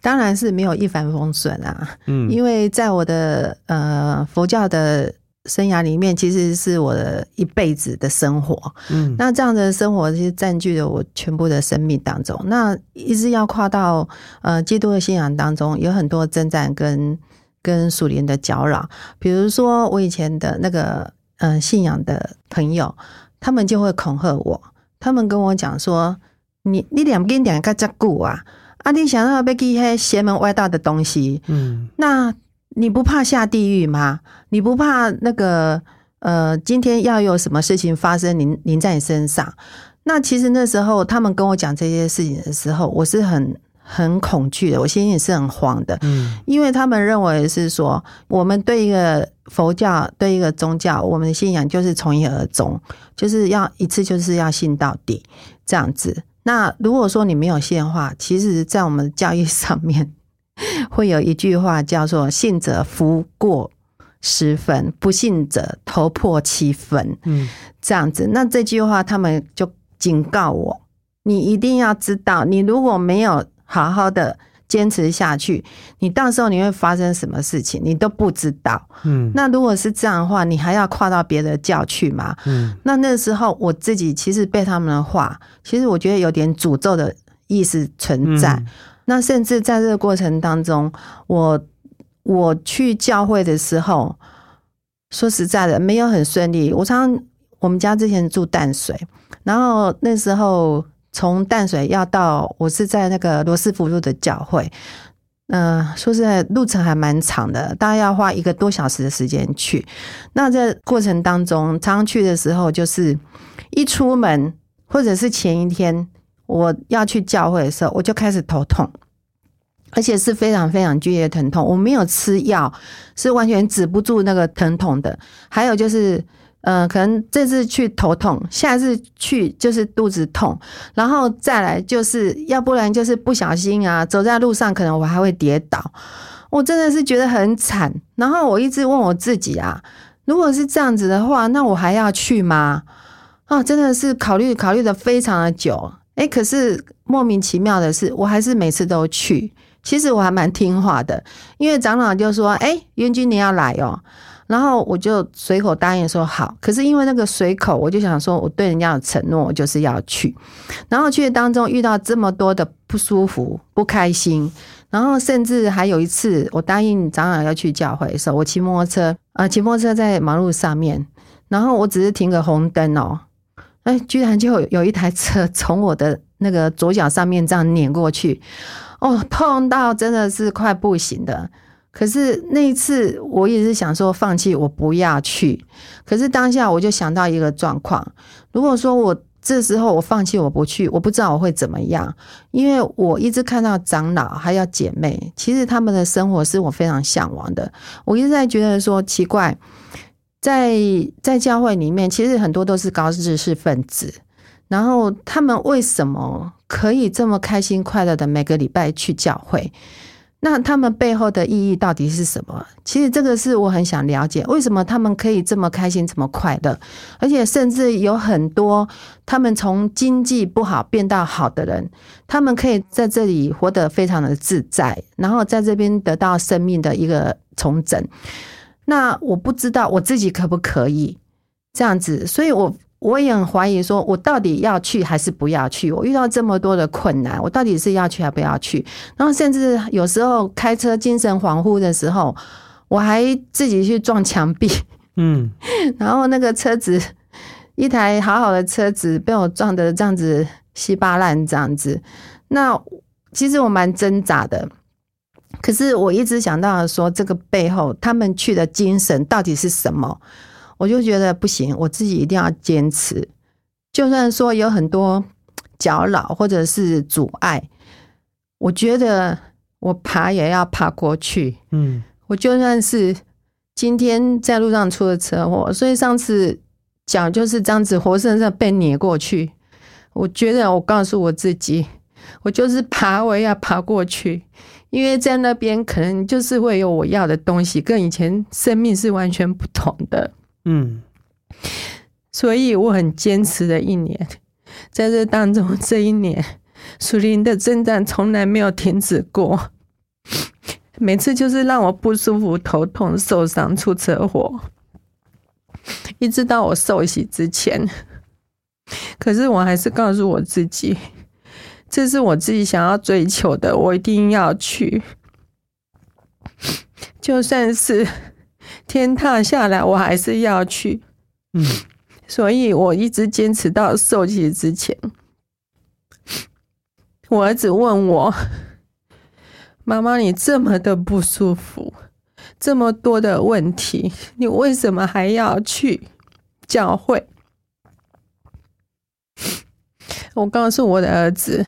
当然是没有一帆风顺啊。嗯因为在我的呃佛教的生涯里面，其实是我的一辈子的生活。嗯那这样的生活其实占据了我全部的生命当中。那一直要跨到呃基督的信仰当中，有很多征战跟跟属灵的搅扰。比如说我以前的那个呃信仰的朋友，他们就会恐吓我，他们跟我讲说：“你你两跟两个在顾啊，啊你想要被去些邪门歪道的东西，嗯那你不怕下地狱吗？你不怕那个呃，今天要有什么事情发生临临在你身上？那其实那时候他们跟我讲这些事情的时候，我是很很恐惧的，我心里是很慌的，嗯因为他们认为是说，我们对一个佛教对一个宗教，我们的信仰就是从一而终，就是要一次就是要信到底这样子。那如果说你没有信的话，其实，在我们的教育上面 会有一句话叫做“信者福过十分，不信者头破七分”。嗯这样子。那这句话他们就警告我，你一定要知道，你如果没有好好的坚持下去，你到时候你会发生什么事情，你都不知道。嗯那如果是这样的话，你还要跨到别的教去吗？嗯那那时候我自己其实被他们的话，其实我觉得有点诅咒的意思存在。嗯那甚至在这个过程当中，我我去教会的时候，说实在的，没有很顺利。我常常我们家之前住淡水，然后那时候从淡水要到我是在那个罗斯福路的教会，嗯、说实在，路程还蛮长的，大概要花一个多小时的时间去。那在过程当中，常常去的时候，就是一出门或者是前一天我要去教会的时候，我就开始头痛，而且是非常非常剧烈疼痛。我没有吃药，是完全止不住那个疼痛的。还有就是，呃，可能这次去头痛，下次去就是肚子痛，然后再来就是，要不然就是不小心啊，走在路上可能我还会跌倒。我真的是觉得很惨。然后我一直问我自己啊，如果是这样子的话，那我还要去吗？啊，真的是考虑考虑的非常的久。哎，可是莫名其妙的是，我还是每次都去。其实我还蛮听话的，因为长老就说：“哎、元君你要来哦。”然后我就随口答应说好。可是因为那个随口，我就想说我对人家有承诺，我就是要去。然后去的当中遇到这么多的不舒服、不开心，然后甚至还有一次，我答应长老要去教会的时候，我骑摩托车，呃，骑摩托车在马路上面，然后我只是停个红灯哦，哎，居然就有一台车从我的那个左脚上面这样碾过去，哦，痛到真的是快不行的。可是那一次，我也是想说放弃，我不要去。可是当下我就想到一个状况，如果说我这时候我放弃，我不去，我不知道我会怎么样，因为我一直看到长老还有姐妹，其实他们的生活是我非常向往的。我一直在觉得说奇怪，在在教会里面，其实很多都是高知识分子，然后他们为什么可以这么开心快乐的每个礼拜去教会？那他们背后的意义到底是什么？其实这个是我很想了解，为什么他们可以这么开心、这么快乐，而且甚至有很多他们从经济不好变到好的人，他们可以在这里活得非常的自在，然后在这边得到生命的一个重整。那我不知道我自己可不可以这样子，所以我我也很怀疑，说我到底要去还是不要去？我遇到这么多的困难，我到底是要去还不要去？然后甚至有时候开车精神恍惚的时候，我还自己去撞墙壁，嗯 然后那个车子一台好好的车子被我撞得这样子稀巴烂这样子，那其实我蛮挣扎的。可是我一直想到说，这个背后他们去的精神到底是什么？我就觉得不行，我自己一定要坚持。就算说有很多搅扰或者是阻碍，我觉得我爬也要爬过去。嗯我就算是今天在路上出了车祸，所以上次脚就是这样子活生生被碾过去。我觉得我告诉我自己，我就是爬，我也要爬过去，因为在那边可能就是会有我要的东西，跟以前生命是完全不同的。嗯所以我很坚持的一年，在这当中，这一年属灵的征战从来没有停止过，每次就是让我不舒服、头痛、受伤、出车祸，一直到我受洗之前。可是我还是告诉我自己，这是我自己想要追求的，我一定要去，就算是天塌下来，我还是要去。嗯所以我一直坚持到受洗之前。我儿子问我：“妈妈，你这么的不舒服，这么多的问题，你为什么还要去教会？”我告诉我的儿子，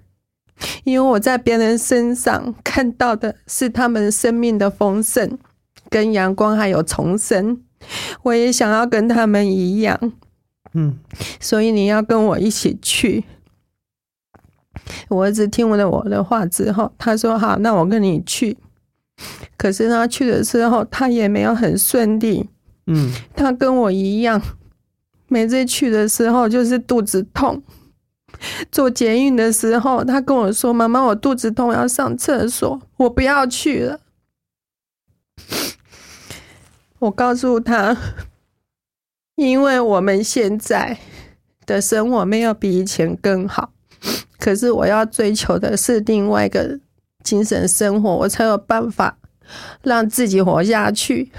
因为我在别人身上看到的是他们生命的丰盛、跟阳光还有重生，我也想要跟他们一样。嗯所以你要跟我一起去。我儿子听了我的话之后，他说：“好，那我跟你去。”可是他去的时候，他也没有很顺利。嗯他跟我一样，每次去的时候就是肚子痛。做捷运的时候，他跟我说：“妈妈，我肚子痛，要上厕所，我不要去了。”我告诉他，因为我们现在的生活没有比以前更好，可是我要追求的是另外一个精神生活，我才有办法让自己活下去。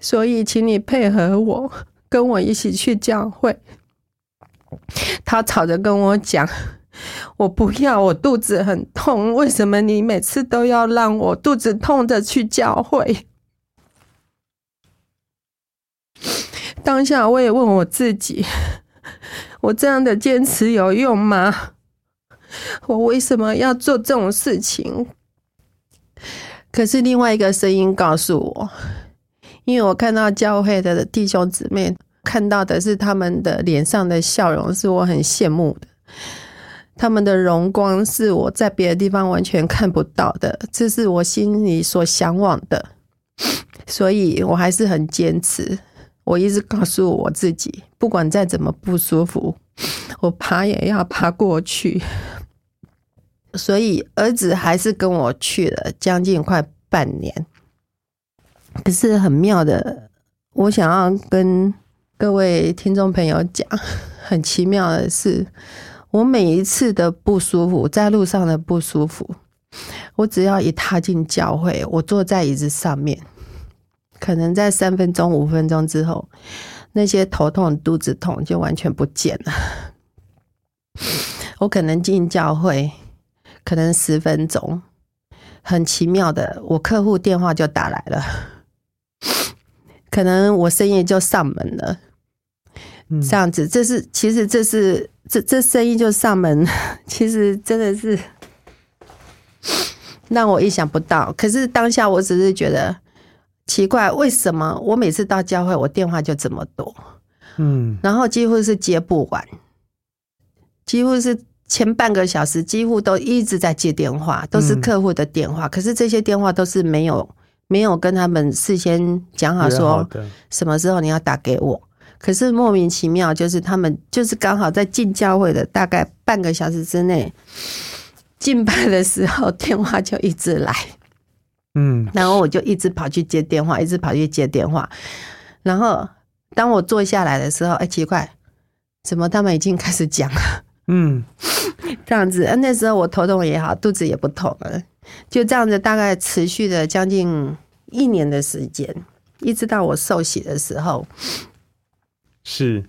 所以，请你配合我，跟我一起去教会。他吵着跟我讲：“ 我不要，我肚子很痛。为什么你每次都要让我肚子痛着去教会？”当下我也问我自己：我这样的坚持有用吗？我为什么要做这种事情？可是另外一个声音告诉我，因为我看到教会的弟兄姊妹，看到的是他们的脸上的笑容，是我很羡慕的。他们的荣光是我在别的地方完全看不到的，这是我心里所向往的，所以我还是很坚持。我一直告诉我自己，不管再怎么不舒服，我爬也要爬过去。所以儿子还是跟我去了将近快半年。可是很妙的，我想要跟各位听众朋友讲，很奇妙的是，我每一次的不舒服，在路上的不舒服，我只要一踏进教会，我坐在椅子上面，可能在三分钟、五分钟之后，那些头痛、肚子痛就完全不见了。我可能进教会，可能十分钟，很奇妙的，我客户电话就打来了，可能我生意就上门了。嗯这样子，这是其实这是这这生意就上门，其实真的是 让我意想不到。可是当下我只是觉得奇怪，为什么我每次到教会，我电话就这么多，嗯然后几乎是接不完，几乎是前半个小时几乎都一直在接电话，都是嗯客户的电话。可是这些电话都是没有没有跟他们事先讲好说什么时候你要打给我。可是莫名其妙，就是他们就是刚好在进教会的大概半个小时之内，敬拜的时候电话就一直来，嗯然后我就一直跑去接电话，一直跑去接电话。然后当我坐下来的时候，哎，奇怪，怎么他们已经开始讲了？嗯这样子，呃那时候我头痛也好，肚子也不痛了，就这样子，大概持续了将近一年的时间，一直到我受洗的时候。是。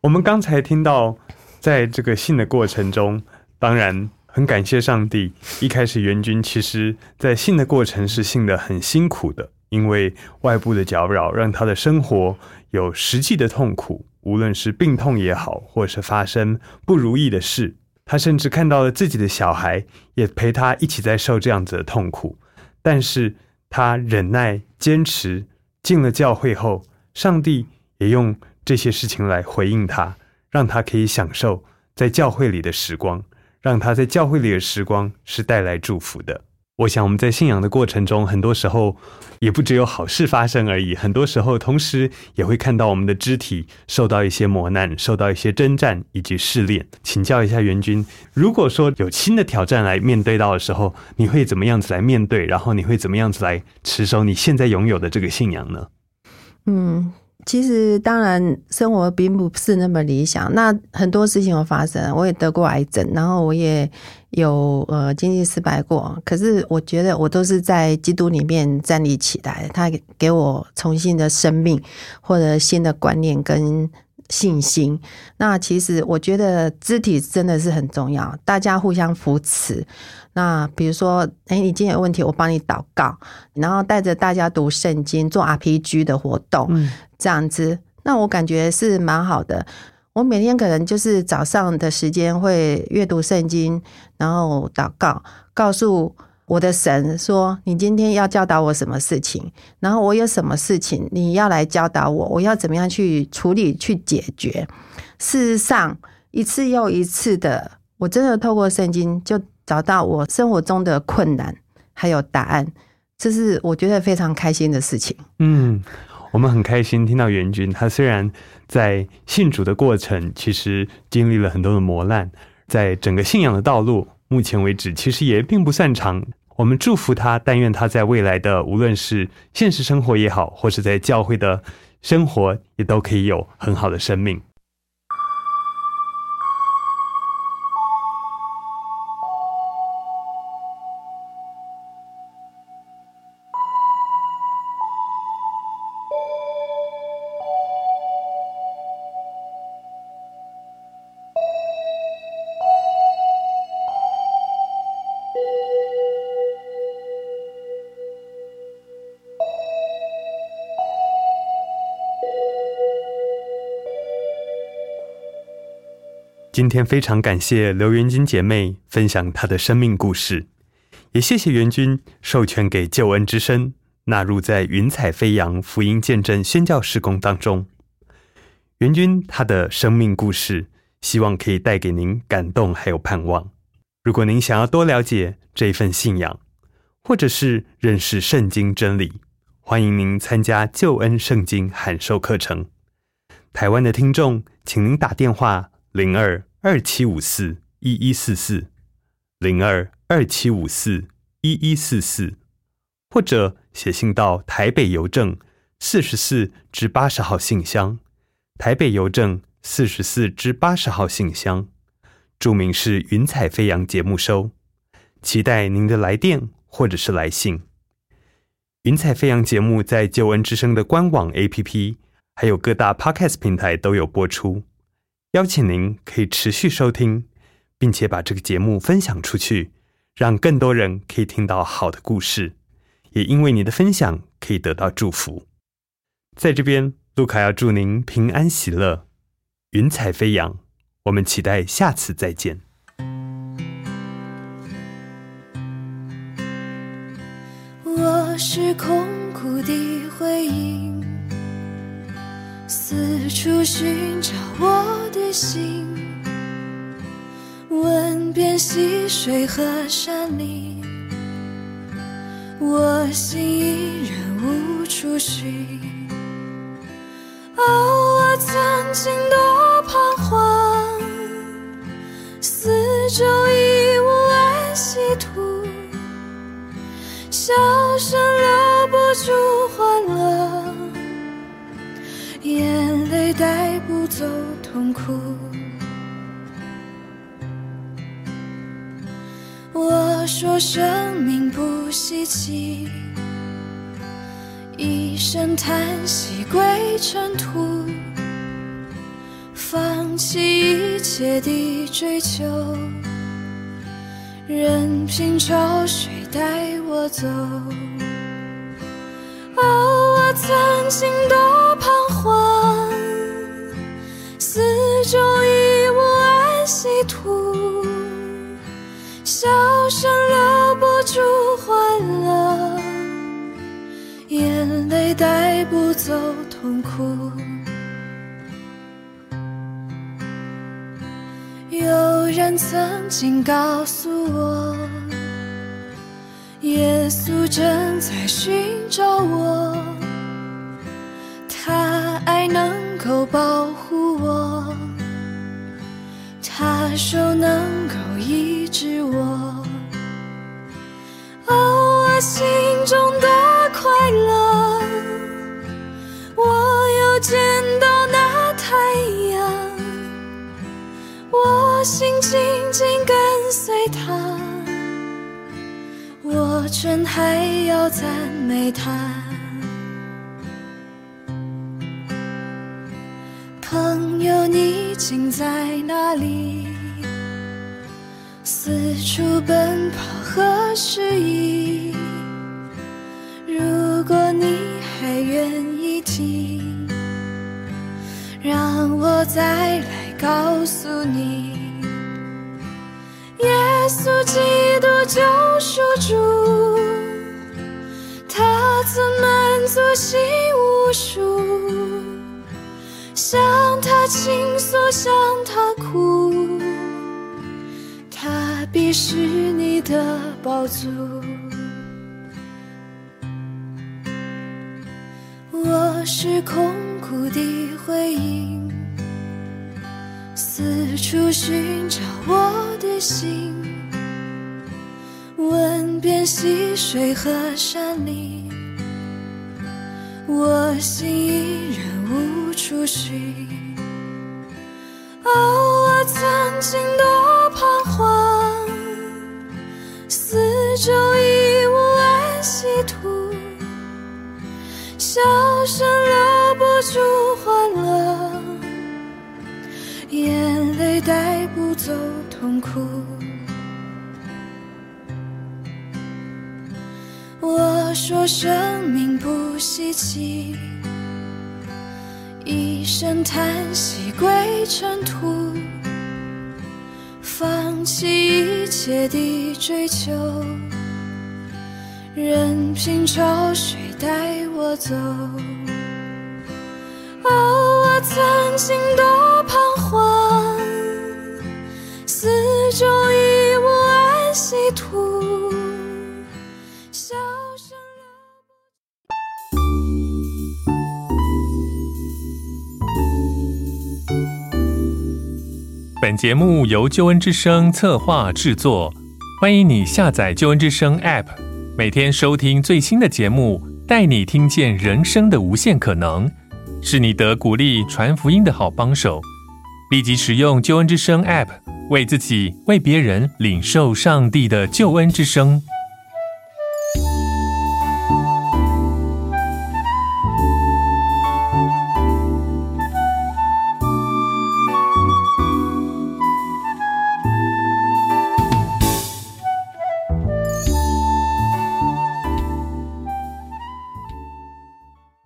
我们刚才听到，在这个信的过程中，当然很感谢上帝。一开始元君其实在信的过程是信的很辛苦的，因为外部的搅扰让他的生活有实际的痛苦，无论是病痛也好，或是发生不如意的事，他甚至看到了自己的小孩也陪他一起在受这样子的痛苦，但是他忍耐坚持，进了教会后，上帝也用这些事情来回应他，让他可以享受在教会里的时光，让他在教会里的时光是带来祝福的。我想我们在信仰的过程中，很多时候也不只有好事发生而已，很多时候同时也会看到我们的肢体受到一些磨难，受到一些征战以及试炼。请教一下元君，如果说有新的挑战来面对到的时候，你会怎么样子来面对？然后你会怎么样子来持守你现在拥有的这个信仰呢？嗯，其实当然生活并不是那么理想，那很多事情有发生，我也得过癌症，然后我也有呃经济失败过，可是我觉得我都是在基督里面站立起来，他给我重新的生命或者新的观念跟。信心，那其实我觉得肢体真的是很重要，大家互相扶持。那比如说，哎，你今天有问题，我帮你祷告，然后带着大家读圣经，做 RPG 的活动，嗯这样子，那我感觉是蛮好的。我每天可能就是早上的时间会阅读圣经，然后祷告，告诉我的神说：“你今天要教导我什么事情？然后我有什么事情你要来教导我？我要怎么样去处理、去解决？”事实上，一次又一次的，我真的透过圣经就找到我生活中的困难还有答案，这是我觉得非常开心的事情。嗯，我们很开心听到元君，他虽然在信主的过程，其实经历了很多的磨难，在整个信仰的道路，目前为止其实也并不算长。我们祝福他，但愿他在未来的无论是现实生活也好，或是在教会的生活，也都可以有很好的生命。今天非常感谢刘元君姐妹分享她的生命故事，也谢谢元君授权给救恩之声纳入在云彩飞扬福音见证宣教事工当中。元君她的生命故事，希望可以带给您感动还有盼望。如果您想要多了解这一份信仰，或者是认识圣经真理，欢迎您参加救恩圣经函授课程。台湾的听众，请您打电话零二二七五四一一四四零二二七五四一一四四，或者写信到台北邮政四十四至八十号信箱，台北邮政四十四至八十号信箱，注明是“云彩飞扬”节目收，期待您的来电或者是来信。云彩飞扬节目在救恩之声的官网 APP，还有各大 Podcast 平台都有播出，邀请您可以持续收听，并且把这个节目分享出去，让更多人可以听到好的故事，也因为你的分享可以得到祝福。在这边，路卡要祝您平安喜乐，云彩飞扬。我们期待下次再见。我是空四处寻找我的心，问遍溪水和山林，我心依然无处寻。哦，我曾经多彷徨，四周已无安息土。笑声留不住欢乐，眼泪带不走痛苦。我说生命不稀奇，一声叹息归尘土，放弃一切的追求。任凭潮水带我走。哦，我曾经走痛苦。有人曾经告诉我，耶稣正在寻找我，他爱能够保护我，他手能够医治我。哦，我心中见到那太阳。我心紧紧跟随他，我真还要赞美他。朋友，你竟在哪里？四处奔跑和失意。如果你还愿意听，让我再来告诉你，耶稣基督救赎主，他曾满足心无数，向他倾诉，向他哭，他必是你的宝足。我是空谷的回音，四处寻找我的心，问遍溪水和山林，我心依然无处寻。哦，我曾经多彷徨，四周已无安息土。笑声不住欢乐，眼泪带不走痛苦。我说生命不稀奇，一声叹息归尘土，放弃一切的追求。任凭潮水带我走。哦，我曾经多彷徨，本节目由救恩之声策划制作，欢迎你下载救恩之声 App，每天收听最新的节目，带你听见人生的无限可能，是你得鼓励传福音的好帮手。立即使用救恩之声 App，为自己、为别人领受上帝的救恩之声。